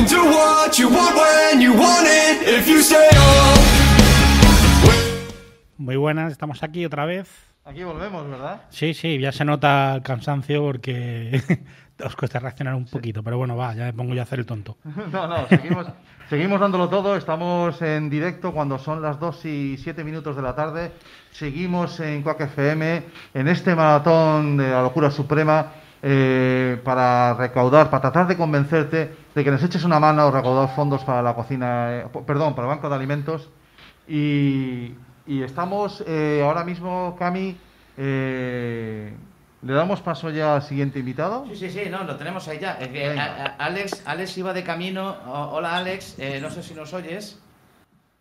can do what you want when you want it if you stay Muy buenas, estamos aquí otra vez. Aquí volvemos, ¿verdad? Sí, sí, ya se nota el cansancio porque os cuesta reaccionar un poquito, pero bueno, va, ya me pongo yo a hacer el tonto. no, no, seguimos, seguimos dándolo todo. Estamos en directo cuando son las 2 y 7 minutos de la tarde. Seguimos en Quack FM, en este maratón de la locura suprema, eh, para recaudar, para tratar de convencerte de que nos eches una mano a recaudar fondos para la cocina, eh, perdón, para el Banco de Alimentos. Y, y estamos eh, ahora mismo, Cami, eh, ¿le damos paso ya al siguiente invitado? Sí, sí, sí, no, lo tenemos ahí ya. A- a- Alex, Alex iba de camino. O- hola, Alex, no sé si nos oyes.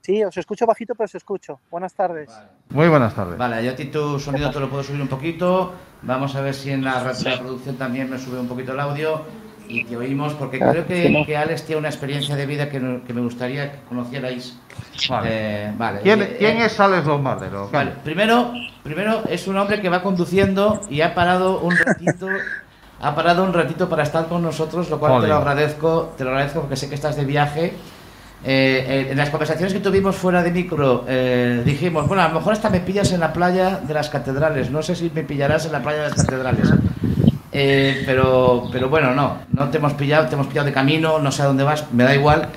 Sí, os escucho bajito, pero os escucho. Buenas tardes. Muy buenas tardes. Vale, yo a ti tu sonido te lo puedo subir un poquito. Vamos a ver si en la reproducción también me sube un poquito el audio y te oímos, porque creo que, que Alex tiene una experiencia de vida que, no- que me gustaría que conocierais. Vale. Eh, vale. ¿Quién, Eh, quién eh, es Alex Lombardero? Vale, primero, primero es un hombre que va conduciendo y ha parado un ratito, ha parado un ratito para estar con nosotros, lo cual te Joder. lo agradezco, te lo agradezco porque sé que estás de viaje. Eh, eh, en las conversaciones que tuvimos fuera de micro eh, dijimos, bueno, a lo mejor hasta me pillas en la playa de las catedrales, no sé si me pillarás en la playa de las catedrales. Eh, pero, pero bueno, no, no te hemos pillado, te hemos pillado de camino, no sé a dónde vas, me da igual.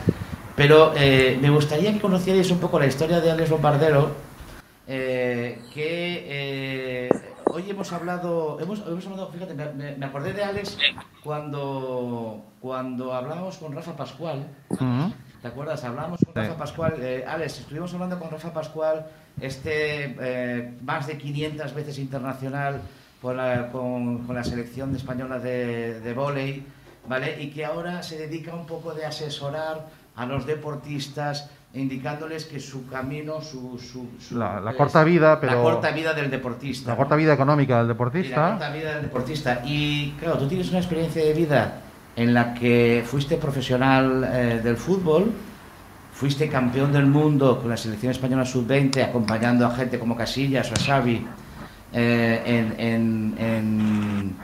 Pero eh, me gustaría que conocierais un poco la historia de Alex Bombardero, que hoy hemos hablado, hemos, hemos hablado, fíjate, me, me- acordé de Alex cuando, cuando hablábamos con Rafa Pascual. Ujú. ¿Te acuerdas? Hablábamos con. Rafa Pascual. Eh, Alex, estuvimos hablando con Rafa Pascual, este eh, más de 500 veces internacional por la- con, con la selección española de, de vóley, ¿vale? Y que ahora se dedica un poco de asesorar a los deportistas, indicándoles que su camino, su... su- su- La- la es corta vida, pero- La corta vida del deportista. La corta vida económica del Y la deportista. corta vida del deportista. Y claro, tú tienes una experiencia de vida en la que fuiste profesional eh, del fútbol, fuiste campeón del mundo con la selección española sub-20, acompañando a gente como Casillas o a Xavi eh, en, en- en-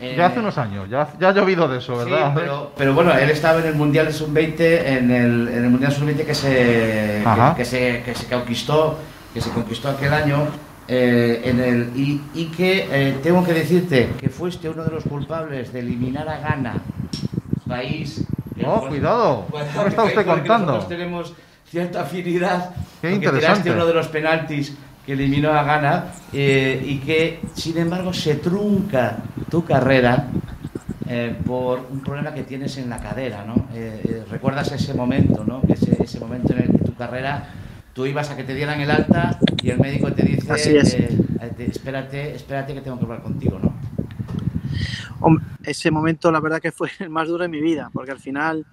en- Ya hace unos años, ya, ya ha llovido de eso, Sí, ¿verdad? pero, pero bueno, él estaba en el Mundial de Sub-20, en el, en el Mundial Sub-20 que se, que se, que se conquistó, que se conquistó aquel año, eh, en el, y, y que eh, tengo que decirte que fuiste uno de los culpables de eliminar a Ghana, país... que- Oh, cuidado. Bueno, ¿Qué me está usted contando? Nosotros tenemos cierta afinidad. Qué interesante. tiraste uno de los penaltis que eliminó a Ghana eh, y que, sin embargo, se trunca tu carrera eh, por un problema que tienes en la cadera, ¿no? Eh, eh, ¿Recuerdas ese momento, ¿no? Ese, ese momento en el que tu carrera, tú ibas a que te dieran el alta y el médico te dice, Así es. eh, te- espérate, espérate que tengo que hablar contigo, ¿no? Ese momento la verdad que fue el más duro de mi vida, porque al final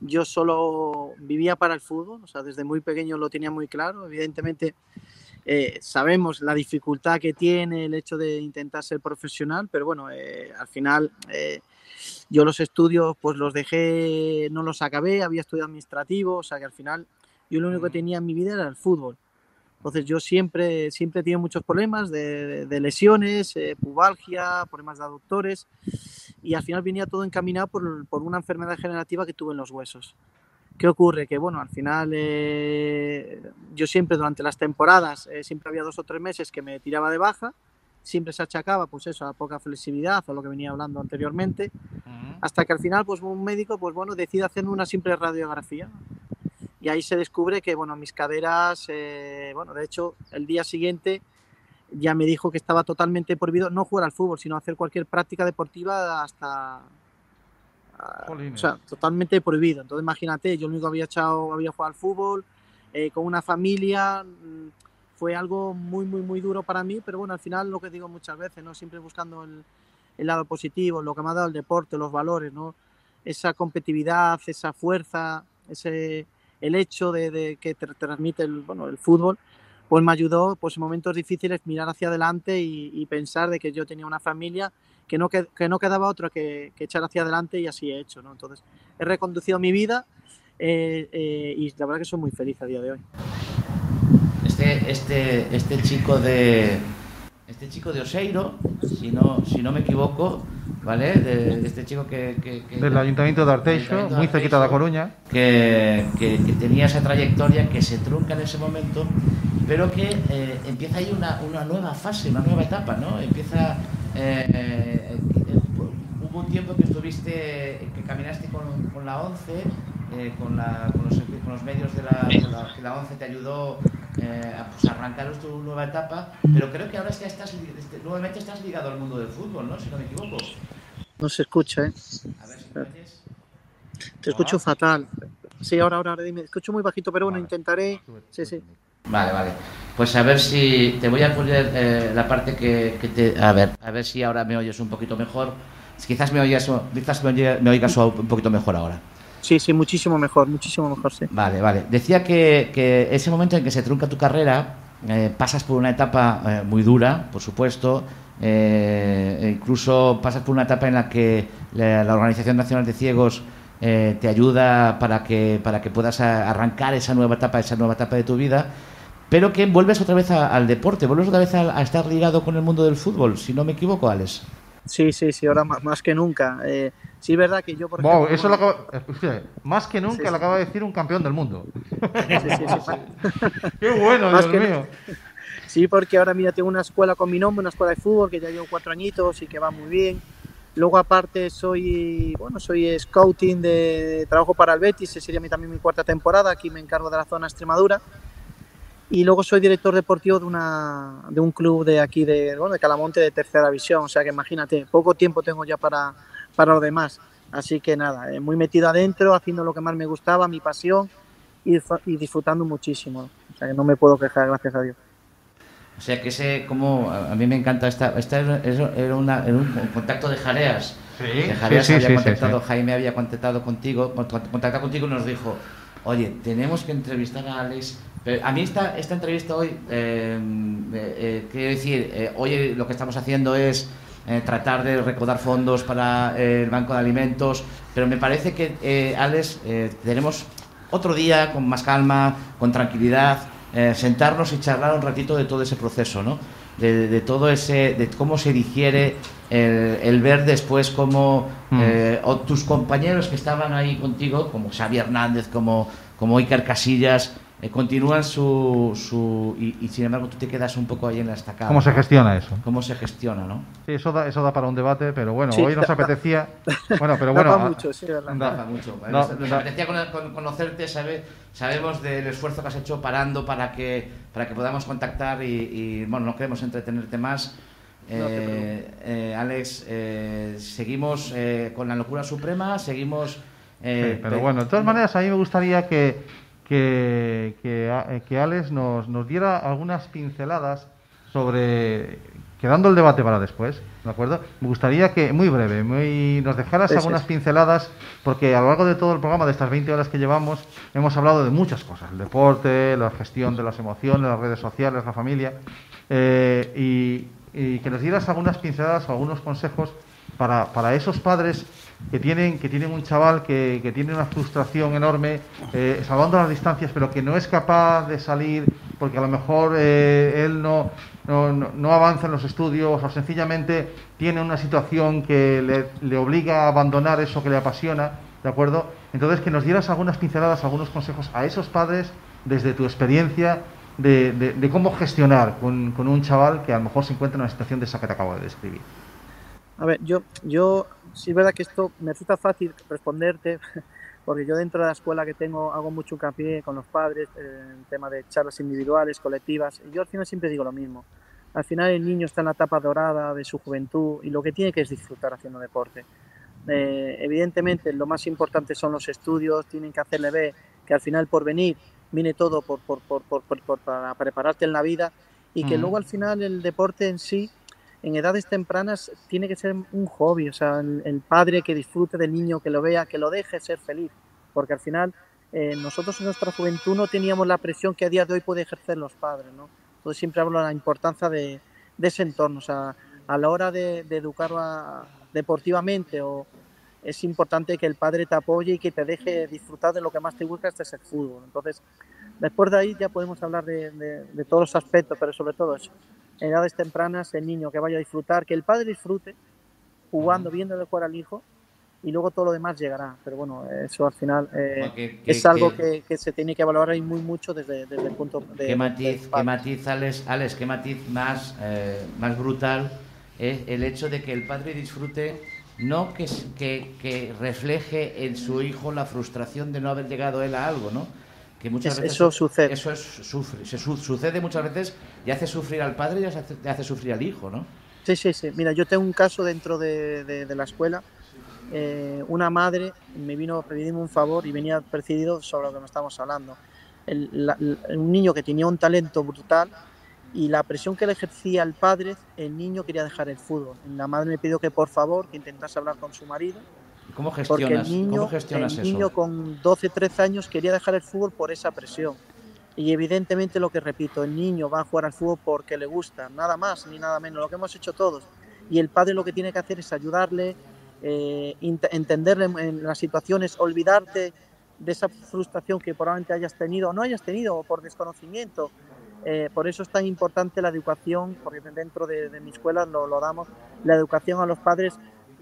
yo solo vivía para el fútbol, o sea, desde muy pequeño lo tenía muy claro, evidentemente eh, sabemos la dificultad que tiene el hecho de intentar ser profesional, pero bueno, eh, al final eh, yo los estudios pues los dejé, no los acabé, había estudiado administrativo, o sea que al final yo lo único que tenía en mi vida era el fútbol. Entonces yo siempre, siempre he tenido muchos problemas de, de- lesiones, eh, pubalgia, problemas de aductores y al final venía todo encaminado por, por una enfermedad degenerativa que tuve en los huesos. ¿Qué ocurre? Que bueno, al final eh, yo siempre durante las temporadas, eh, siempre había dos o tres meses que me tiraba de baja, siempre se achacaba pues eso, a poca flexibilidad o lo que venía hablando anteriormente, hasta que al final pues un médico pues bueno decide hacerme una simple radiografía y ahí se descubre que bueno mis caderas, eh, bueno de hecho el día siguiente ya me dijo que estaba totalmente prohibido no jugar al fútbol, sino hacer cualquier práctica deportiva hasta... ah, Jolines. o sea, totalmente prohibido. Entonces imagínate, yo lo único que había echado, había jugado al fútbol, eh, con una familia, mm, fue algo muy, muy, muy duro para mí, pero bueno, al final lo que digo muchas veces, ¿no? Siempre buscando el, el lado positivo, lo que me ha dado el deporte, los valores, ¿no? Esa competitividad, esa fuerza, ese, el hecho de, que te transmite el, bueno, el fútbol, pues me ayudó pues en momentos difíciles mirar hacia adelante y, pensar de que yo tenía una familia que no, que, que no quedaba otra que, que echar hacia adelante y así he hecho, ¿no? Entonces he reconducido mi vida eh, eh, y la verdad que soy muy feliz a día de hoy. Este, este, este chico de este chico de Oseiro, si no, si no me equivoco, ¿vale? De, de este chico que... que- que- Del Ayuntamiento de Arteixo, Ayuntamiento muy cerquita de A Arteixo, Coruña. que, que- que tenía esa trayectoria que se trunca en ese momento, pero que eh, empieza ahí una, una nueva fase, una nueva etapa, ¿no? Empieza... eh, eh, eh, hubo un tiempo que estuviste, que caminaste con, con la ONCE, eh, con, la- con los, con los medios de la, de la, que la ONCE te ayudó eh, pues, arrancar tu nueva etapa, pero creo que ahora es que estás, li- este, nuevamente estás ligado al mundo del fútbol, ¿no? Si no me equivoco. No se escucha, ¿eh? A ver si me oyes. Te escucho Hola. fatal. Sí, ahora, ahora, ahora dime. Escucho muy bajito, pero bueno, Vale. intentaré. Sí, sí. Vale, vale. Pues a ver si te voy a poner eh, la parte que, que te... A ver, a ver si ahora me oyes un poquito mejor. Quizás me oigas, quizás me oye- me oigas un poquito mejor ahora. Sí, sí, muchísimo mejor, muchísimo mejor, sí. Vale, vale. Decía que, que ese momento en que se trunca tu carrera, eh, pasas por una etapa eh, muy dura, por supuesto. eh, incluso pasas por una etapa en la que la, la Organización Nacional de Ciegos te ayuda para que, para que puedas a- arrancar esa nueva etapa, esa nueva etapa de tu vida. Pero que vuelves otra vez a- al deporte, vuelves otra vez a, a estar ligado con el mundo del fútbol, si no me equivoco, Alex. Sí, sí, sí, ahora más, más que nunca. Sí, es verdad que yo, por Wow, ejemplo, eso lo acaba, escuche, más que nunca Sí, sí. lo acaba de decir un campeón del mundo. sí, sí, sí, sí. Qué bueno, Más Dios que mío. Sí, porque ahora mira, tengo una escuela con mi nombre, una escuela de fútbol que ya llevo cuatro añitos y que va muy bien. Luego aparte soy, bueno, soy scouting de trabajo para el Betis, esa sería también mi cuarta temporada, aquí me encargo de la zona Extremadura. Y luego soy director deportivo de, una, de un club de aquí, de, bueno, de Calamonte, de tercera visión. O sea que imagínate, poco tiempo tengo ya para, para lo demás. Así que nada, eh, muy metido adentro, haciendo lo que más me gustaba, mi pasión y, y disfrutando muchísimo. O sea que no me puedo quejar, gracias a Dios. O sea que ese, como a mí me encanta esta, esta era, una- era un contacto de Jareas. Sí, que Jareas sí, sí, había sí, contactado, sí. Jaime había contactado contigo, con- con- contactado contigo y nos dijo, oye, tenemos que entrevistar a Alex. Pero a mí esta, esta entrevista hoy, eh, eh, eh, quiero decir, eh, hoy lo que estamos haciendo es eh, tratar de recaudar fondos para eh, el Banco de Alimentos, pero me parece que, eh, Alex, eh, tenemos otro día con más calma, con tranquilidad, sentarnos y charlar un ratito de todo ese proceso, ¿no? De, de todo ese, de cómo se digiere el, el ver después cómo Mm. eh, o tus compañeros que estaban ahí contigo, como Xavi Hernández, como, como Iker Casillas, eh, continúan su, su y, y sin embargo tú te quedas un poco ahí en la estacada. ¿Cómo se gestiona eso? ¿Cómo se gestiona, no? Sí, eso da, eso da para un debate, pero bueno, Sí, hoy nos da- apetecía. Bueno, pero bueno. pa' a- mucho, sí, verdad. da- Rafa, mucho. da- Nos, apetecía con- con- conocerte, sabe- sabemos del esfuerzo que has hecho parando para que, para que podamos contactar y, y, bueno, no queremos entretenerte más. Eh, eh, Alex, eh, seguimos eh, con la locura suprema, seguimos... eh, Sí, pero pe- bueno, de todas maneras, a mí me gustaría que, que, que, a- que Alex nos, nos diera algunas pinceladas sobre, quedando el debate para después, ¿de acuerdo? Me gustaría que, muy breve, muy, nos dejaras algunas pinceladas, porque a lo largo de todo el programa, de estas 20 horas que llevamos, hemos hablado de muchas cosas, el deporte, la gestión de las emociones, las redes sociales, la familia, eh, y, y que nos dieras algunas pinceladas o algunos consejos para, para esos padres que tienen, que tienen un chaval que, que tiene una frustración enorme, eh, salvando las distancias, pero que no es capaz de salir porque a lo mejor eh, él no, no, no- avanza en los estudios o sencillamente tiene una situación que le, le obliga a abandonar eso que le apasiona, ¿de acuerdo? Entonces, que nos dieras algunas pinceladas, algunos consejos a esos padres desde tu experiencia de, de- de cómo gestionar con, con un chaval que a lo mejor se encuentra en una situación de esa que te acabo de describir. A ver, yo, yo, sí es verdad que esto me resulta fácil responderte, porque yo dentro de la escuela que tengo hago mucho hincapié con los padres, eh, en tema de charlas individuales, colectivas, y yo al final siempre digo lo mismo. Al final el niño está en la etapa dorada de su juventud y lo que tiene que es disfrutar haciendo deporte. Eh, evidentemente lo más importante son los estudios, tienen que hacerle ver que al final por venir viene todo por, por, por, por- por- por- para prepararte en la vida y que Ujú. luego al final el deporte en sí en edades tempranas tiene que ser un hobby, o sea, el, el padre que disfrute del niño, que lo vea, que lo deje ser feliz, porque al final eh, nosotros en nuestra juventud no teníamos la presión que a día de hoy puede ejercer los padres, ¿no? Entonces siempre hablo de la importancia de, de ese entorno, o sea, a la hora de, de educarlo a- deportivamente o es importante que el padre te apoye y que te deje disfrutar de lo que más te gusta, este es el fútbol. Entonces, después de ahí ya podemos hablar de, de- de todos los aspectos, pero sobre todo eso, en edades tempranas, el niño que vaya a disfrutar, que el padre disfrute jugando, viéndole jugar al hijo, y luego todo lo demás llegará. Pero bueno, eso al final eh, es algo que- que, que se tiene que valorar y muy mucho desde, desde el punto de ¿Qué matiz, padre. matiz Alex, Alex, qué matiz más, eh, más brutal es el hecho de que el padre disfrute, no que, que, que refleje en su hijo la frustración de no haber llegado él a algo, ¿no? Que muchas Es- veces eso sucede. Eso es, sufre, se su- sucede muchas veces y hace sufrir al padre y hace, sufrir al hijo, ¿no? Sí, sí, sí. Mira, yo tengo un caso dentro de, de- de la escuela. Eh, una madre me vino a pedirme un favor y venía presidido sobre lo que nos estamos hablando. El- la- la- un niño que tenía un talento brutal y la presión que le ejercía el padre, el niño quería dejar el fútbol. La madre me pidió que por favor que intentase hablar con su marido ¿Cómo porque gestionas, el niño, ¿cómo gestionas el eso? niño con 12, 13 años quería dejar el fútbol por esa presión. Y evidentemente lo que repito, el niño va a jugar al fútbol porque le gusta, nada más ni nada menos, lo que hemos hecho todos. Y el padre lo que tiene que hacer es ayudarle, eh, entenderle en- en las situaciones, olvidarte de esa frustración que probablemente hayas tenido o no hayas tenido o por desconocimiento. Eh, por eso es tan importante la educación, porque dentro de, de mi escuela lo, lo damos, la educación a los padres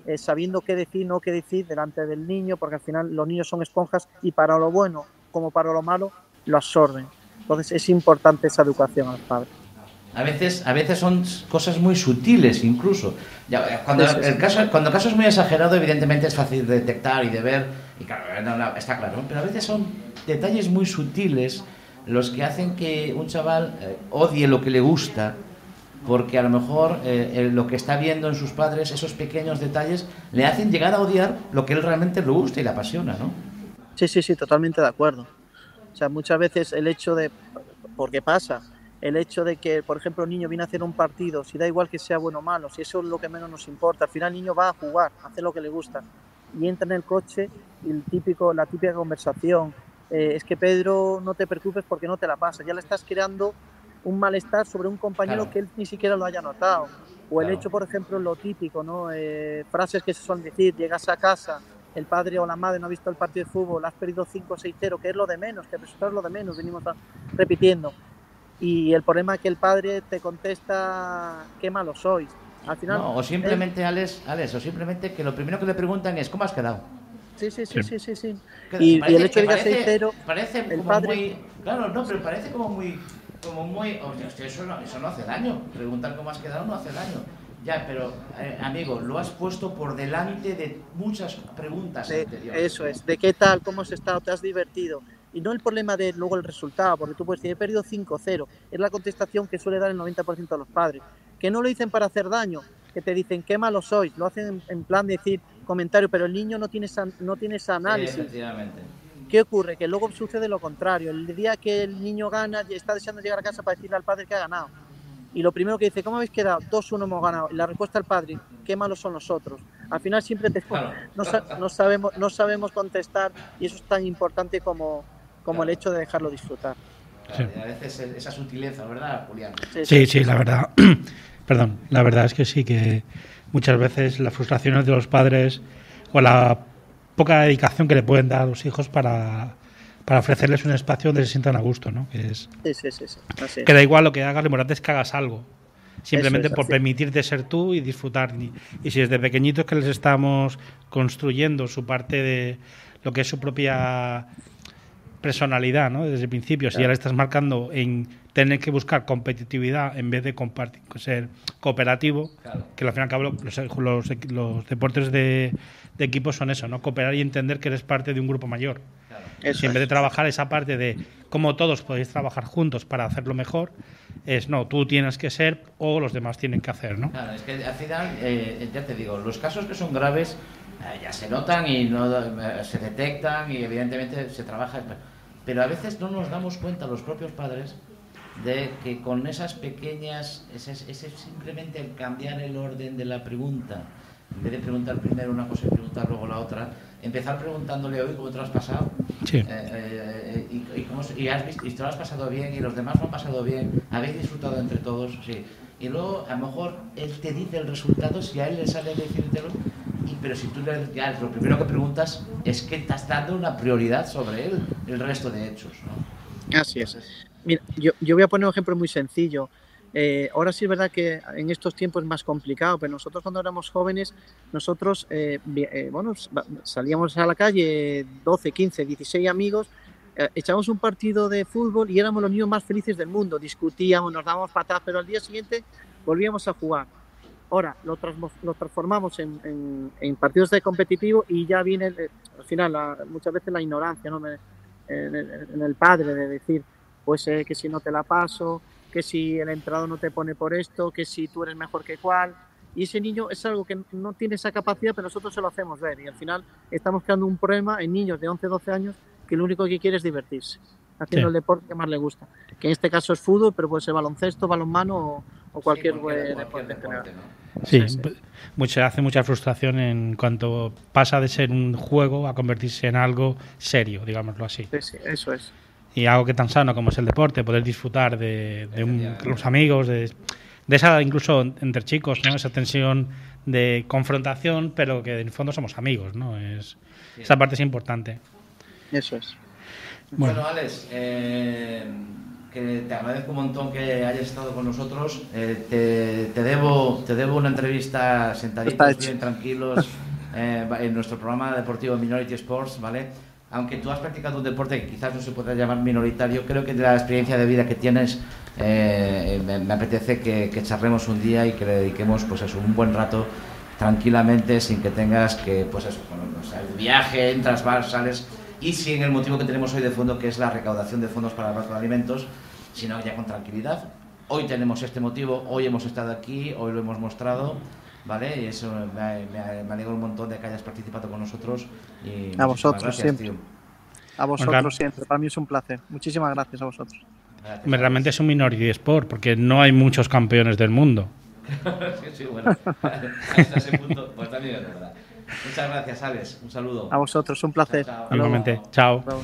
eh, sabiendo qué decir, no qué decir delante del niño, porque al final los niños son esponjas y para lo bueno como para lo malo lo absorben. Entonces es importante esa educación a los padres. A veces, a veces son cosas muy sutiles incluso. Eh, cuando, el caso, cuando el caso es muy exagerado, evidentemente es fácil de detectar y de ver, y claro, eh, no, no, está claro, pero a veces son detalles muy sutiles los que hacen que un chaval eh, odie lo que le gusta, porque a lo mejor eh, lo que está viendo en sus padres, esos pequeños detalles, le hacen llegar a odiar lo que él realmente le gusta y le apasiona, ¿no? Sí, sí, sí, totalmente de acuerdo. O sea, muchas veces el hecho de, porque pasa, el hecho de que, por ejemplo, el niño viene a hacer un partido, si da igual que sea bueno o malo, si eso es lo que menos nos importa, al final el niño va a jugar, a hacer lo que le gusta, y entra en el coche y el típico, la típica conversación, eh, es que Pedro, no te preocupes porque no te la pasa, ya le estás creando un malestar sobre un compañero Claro. que él ni siquiera lo haya notado. O el Claro. hecho, por ejemplo, lo típico, ¿no? Eh, frases que se suelen decir, llegas a casa, el padre o la madre no ha visto el partido de fútbol, has perdido 5-6-0, que es lo de menos, que el resultado es lo de menos, venimos repitiendo. Y el problema es que el padre te contesta, qué malo sois. Al final, No, o simplemente, Alex, Alex, o simplemente que lo primero que le preguntan es, ¿cómo has quedado? Sí, sí, sí, sí, sí. sí. Que Y, y parece- el hecho de que parece- 6-0, parece el como padre- muy claro no pero parece como muy como muy hostia, eso no, eso no hace daño preguntar cómo has quedado no hace daño ya pero eh, amigo lo has puesto por delante de muchas preguntas de- anteriores eso es, de qué tal, cómo has estado, te has divertido. Y no el problema de luego el resultado, porque tú puedes decir, he perdido 5-0. Es la contestación que suele dar el 90% de los padres. Que no lo dicen para hacer daño, que te dicen, qué malo sois. Lo hacen en, en plan de decir comentario, pero el niño no tiene esa, no tiene ese Sí, análisis. ¿Qué ocurre? Que luego sucede lo contrario. El día que el niño gana, está deseando llegar a casa para decirle al padre que ha ganado. Y lo primero que dice, ¿cómo habéis quedado? 2-1 hemos ganado. Y la respuesta al padre, qué malos son nosotros. Al final siempre te, Claro. no, sa- no sabemos, no sabemos contestar y eso es tan importante como, como el hecho de dejarlo disfrutar. Y a veces esa sutileza verdad Julián Sí, sí, la verdad. Perdón, la verdad es que sí, que muchas veces las frustraciones de los padres o la poca dedicación que le pueden dar a los hijos para, para ofrecerles un espacio donde se sientan a gusto, ¿no? Que es Sí, sí, sí. sí. Así es. que da igual lo que hagas, lo importante es que hagas algo. Simplemente es, por permitirte ser tú y disfrutar. Y, y si desde pequeñitos que les estamos construyendo su parte de lo que es su propia personalidad, ¿no? Desde el principio, si ya le estás marcando en tener que buscar competitividad en vez de compartir, ser cooperativo, Claro. que al fin y al cabo los, los, los deportes de, de equipo son eso, ¿no? Cooperar y entender que eres parte de un grupo mayor. claro. Eso Si en vez de trabajar esa parte de cómo todos podéis trabajar juntos para hacerlo mejor, es no, tú tienes que ser o los demás tienen que hacer, ¿no? Claro, es que al final, eh, ya te digo, los casos que son graves eh, ya se notan y no eh, se detectan y evidentemente se trabaja, pero a veces no nos damos cuenta los propios padres de que con esas pequeñas, ese, ese simplemente el cambiar el orden de la pregunta, en vez de preguntar primero una cosa y preguntar luego la otra, empezar preguntándole hoy cómo te lo has pasado, Sí. eh, eh, y, y cómo y has visto, y te lo has pasado bien y los demás lo han pasado bien, habéis disfrutado entre todos, sí. Y luego a lo mejor él te dice el resultado si a él le sale decírtelo, y, pero si tú le, ya lo primero que preguntas es que estás dando una prioridad sobre él, el resto de hechos, ¿no? Así es. Mira, yo, yo voy a poner un ejemplo muy sencillo. Eh, ahora sí es verdad que en estos tiempos es más complicado, pero nosotros cuando éramos jóvenes, nosotros, eh, eh, bueno, salíamos a la calle 12, 15, 16 amigos, eh, echábamos un partido de fútbol y éramos los niños más felices del mundo, discutíamos, nos dábamos patadas, pero al día siguiente volvíamos a jugar. Ahora lo, lo transformamos en, en- en partidos de competitivo y ya viene, eh, al final, la- muchas veces la ignorancia ¿no? Me- en, el, en el padre de decir, pues eh, que si no te la paso, que si el entrado no te pone por esto, que si tú eres mejor que cual. Y ese niño es algo que no tiene esa capacidad, pero nosotros se lo hacemos ver. Y al final estamos creando un problema en niños de 11, 12 años que lo único que quiere es divertirse, haciendo Sí. el deporte que más le gusta. Que en este caso es fútbol, pero puede ser baloncesto, balonmano o, o cualquier, Sí, eh, cualquier deporte en general. ¿no? Sí, Sí, mucha- hace mucha frustración en cuanto pasa de ser un juego a convertirse en algo serio, digámoslo así. Sí, sí, eso es. Y algo que tan sano como es el deporte, poder disfrutar de, de un- los amigos, de, de esa incluso entre chicos, ¿no? Esa tensión de confrontación, pero que en el fondo somos amigos, ¿no? Es, esa parte es importante. Eso es. Bueno, Alex, eh, que te agradezco un montón que hayas estado con nosotros. Eh, te, te debo, te debo una entrevista sentaditos, bien tranquilos, eh, en nuestro programa deportivo Minority Sports, ¿vale? Aunque tú has practicado un deporte que quizás no se pueda llamar minoritario, creo que de la experiencia de vida que tienes, eh, me, me apetece que, que charlemos un día y que le dediquemos pues eso, un buen rato tranquilamente sin que tengas que, pues eso, bueno, o sea, el viaje, entras, vas, sales, y sin el motivo que tenemos hoy de fondo, que es la recaudación de fondos para el Banco de Alimentos, sino ya con tranquilidad. Hoy tenemos este motivo, hoy hemos estado aquí, hoy lo hemos mostrado, ¿vale? Y eso me, me, me alegra un montón de que hayas participado con nosotros. Y muchísimas vosotros, gracias, siempre. tío. A vosotros siempre. Para mí es un placer. Muchísimas gracias a vosotros. Gracias, Realmente es un minority sport, porque no hay muchos campeones del mundo. sí, sí, bueno, hasta ese punto, pues también es verdad. Muchas gracias, Alex. Un saludo. A vosotros, un placer. Chao, chao. Chao.